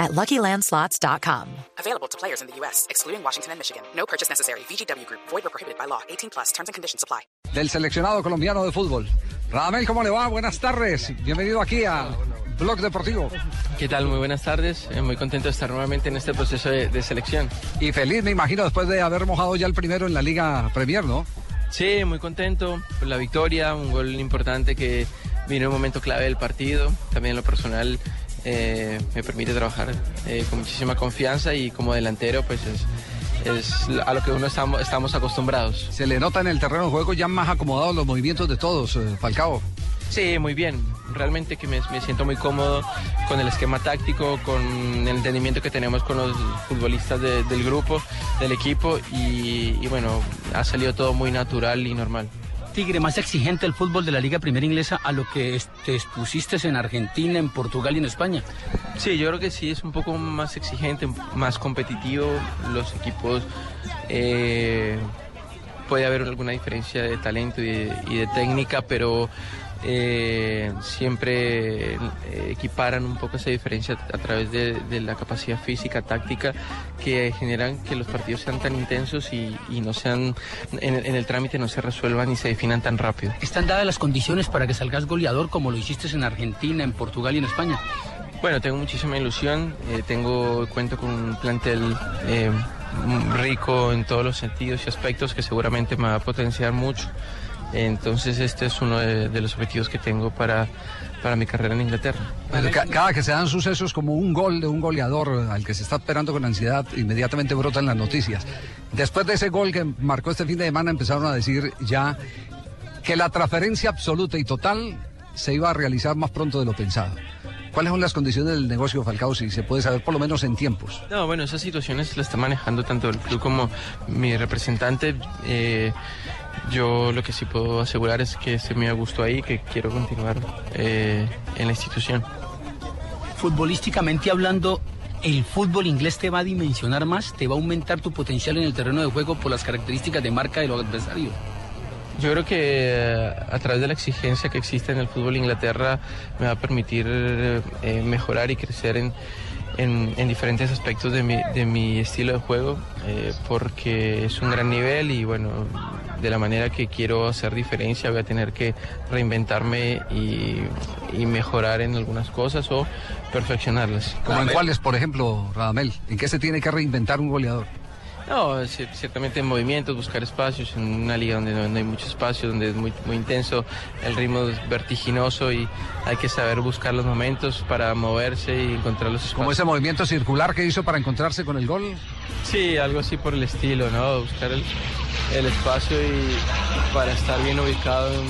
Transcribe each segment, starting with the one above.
at LuckyLandSlots.com. Available to players in the U.S., excluding Washington and Michigan. No purchase necessary. VGW Group. Void or prohibited by law. 18 plus. Terms and conditions apply. Del seleccionado colombiano de fútbol. Radamel, ¿cómo le va? Buenas tardes. Bienvenido aquí a Blog Deportivo. ¿Qué tal? Muy buenas tardes. Eh, muy contento de estar nuevamente en este proceso de, de selección. Y feliz, me imagino, después de haber mojado ya el primero en la Liga Premier, ¿no? Sí, muy contento por la victoria, un gol importante que vino en un momento clave del partido. También en lo personal eh, me permite trabajar eh, con muchísima confianza y como delantero pues es, es a lo que uno estamos, estamos acostumbrados. Se le nota en el terreno de juego ya más acomodados los movimientos de todos, eh, Falcao. Sí, muy bien. Realmente que me, me, siento muy cómodo con el esquema táctico, con el entendimiento que tenemos con los futbolistas de, del grupo, del equipo y, y bueno, ha salido todo muy natural y normal. Tigre, más exigente el fútbol de la Liga Primera Inglesa a lo que te expusiste en Argentina, en Portugal y en España. Sí, yo creo que sí, es un poco más exigente, más competitivo. Los equipos eh, puede haber alguna diferencia de talento y de, y de técnica, pero eh, siempre equiparan un poco esa diferencia a través de, de, la capacidad física, táctica, que generan que los partidos sean tan intensos y, y no sean, en, en, el trámite no se resuelvan y se definan tan rápido. ¿Están dadas las condiciones para que salgas goleador como lo hiciste en Argentina, en Portugal y en España? Bueno, tengo muchísima ilusión, eh, tengo, cuento con un plantel eh, rico en todos los sentidos y aspectos que seguramente me va a potenciar mucho. Entonces este es uno de, los objetivos que tengo para, para mi carrera en Inglaterra. Bueno, cada que se dan sucesos como un gol de un goleador al que se está esperando con ansiedad, inmediatamente brotan las noticias. Después de ese gol que marcó este fin de semana empezaron a decir ya que la transferencia absoluta y total se iba a realizar más pronto de lo pensado. ¿Cuáles son las condiciones del negocio Falcao, si se puede saber por lo menos en tiempos? No, bueno, esas situaciones las está manejando tanto el club como mi representante. Eh, yo lo que sí puedo asegurar es que se me ha gustado ahí, que quiero continuar eh, en la institución. Futbolísticamente hablando, ¿el fútbol inglés te va a dimensionar más? ¿Te va a aumentar tu potencial en el terreno de juego por las características de marca de los adversarios? Yo creo que a través de la exigencia que existe en el fútbol Inglaterra me va a permitir eh, mejorar y crecer en, en, en, diferentes aspectos de mi, de mi estilo de juego, eh, porque es un gran nivel y bueno, de la manera que quiero hacer diferencia voy a tener que reinventarme y, y mejorar en algunas cosas o perfeccionarlas. ¿Como en cuáles, por ejemplo, Radamel? ¿En qué se tiene que reinventar un goleador? No, ciertamente en movimientos, buscar espacios, en una liga donde no, hay mucho espacio, donde es muy, muy intenso, el ritmo es vertiginoso y hay que saber buscar los momentos para moverse y encontrar los espacios. ¿Como ese movimiento circular que hizo para encontrarse con el gol? Sí, algo así por el estilo, ¿no? Buscar el, el espacio y para estar bien ubicado en,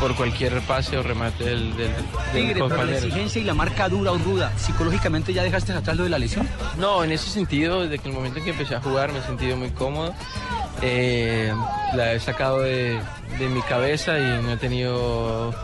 por cualquier pase o remate del, del, del Tigre, pero la exigencia y la marca dura o ruda, ¿psicológicamente ya dejaste atrás lo de la lesión? No, en ese sentido, desde que el momento en que empecé a jugar me he sentido muy cómodo. Eh, la he sacado de, de, mi cabeza y no he tenido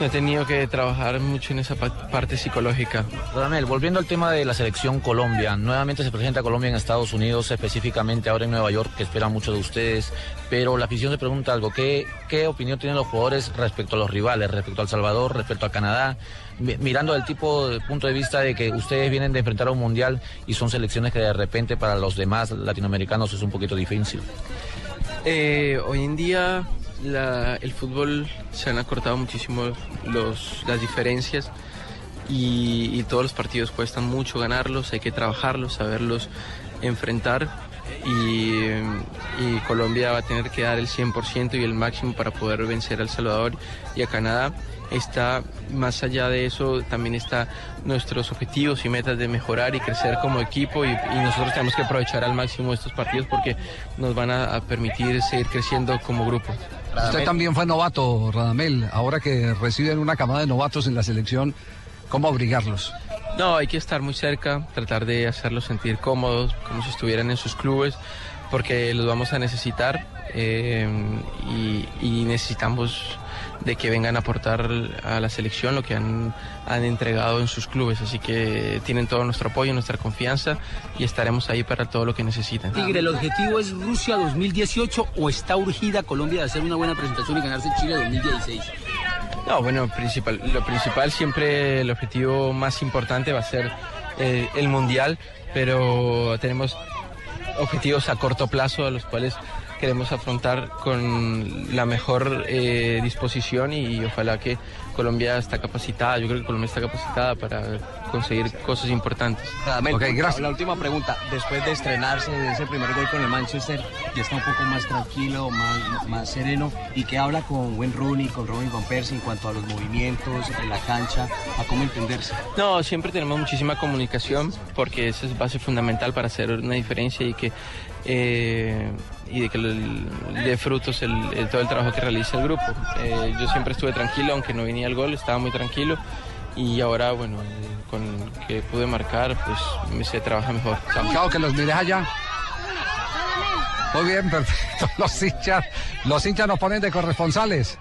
he tenido que trabajar mucho en esa parte psicológica. Radamel, volviendo al tema de la selección Colombia, nuevamente se presenta Colombia en Estados Unidos, específicamente ahora en Nueva York, que esperan mucho de ustedes, pero la afición se pregunta algo, ¿qué, qué opinión tienen los jugadores respecto a los rivales, respecto a El Salvador, respecto a Canadá? Mirando el tipo de punto de vista de que ustedes vienen de enfrentar a un mundial y son selecciones que de repente para los demás latinoamericanos es un poquito difícil. Eh, hoy en día la, el fútbol se han acortado muchísimo los, las diferencias y, todos los partidos cuestan mucho ganarlos, hay que trabajarlos, saberlos enfrentar y, Colombia va a tener que dar el 100% y el máximo para poder vencer a El Salvador y a Canadá. Está más allá de eso, también está nuestros objetivos y metas de mejorar y crecer como equipo y, nosotros tenemos que aprovechar al máximo estos partidos porque nos van a permitir seguir creciendo como grupo. Usted también fue novato, Radamel. Ahora que reciben una camada de novatos en la selección, ¿cómo abrigarlos? No, hay que estar muy cerca, tratar de hacerlos sentir cómodos, como si estuvieran en sus clubes, porque los vamos a necesitar. eh, y, y necesitamos de que vengan a aportar a la selección lo que han, han entregado en sus clubes. Así que tienen todo nuestro apoyo, nuestra confianza y estaremos ahí para todo lo que necesiten. Tigre, ¿el objetivo es Rusia 2018 o está urgida Colombia de hacer una buena presentación y ganarse Chile 2016? No, bueno, principal, lo principal siempre, el objetivo más importante va a ser eh, el Mundial, pero tenemos objetivos a corto plazo a los cuales queremos afrontar con la mejor eh, disposición y ojalá que Colombia está capacitada, yo creo que Colombia está capacitada para conseguir cosas importantes. Ok, gracias. La última pregunta, después de estrenarse de ese primer gol con el Manchester, ya está un poco más tranquilo, más, más sereno y que habla con Wayne Rooney, con Robin Van Persie en cuanto a los movimientos en la cancha, a cómo entenderse. No, siempre tenemos muchísima comunicación porque esa es base fundamental para hacer una diferencia y que eh, y de que dé frutos el, todo el trabajo que realiza el grupo. Eh, yo siempre estuve tranquilo, aunque no venía el gol, estaba muy tranquilo y ahora, bueno, eh, con que pude marcar, pues se trabaja mejor. Chao, que los mires allá. Muy bien, perfecto. Los hinchas, los hinchas nos ponen de corresponsales.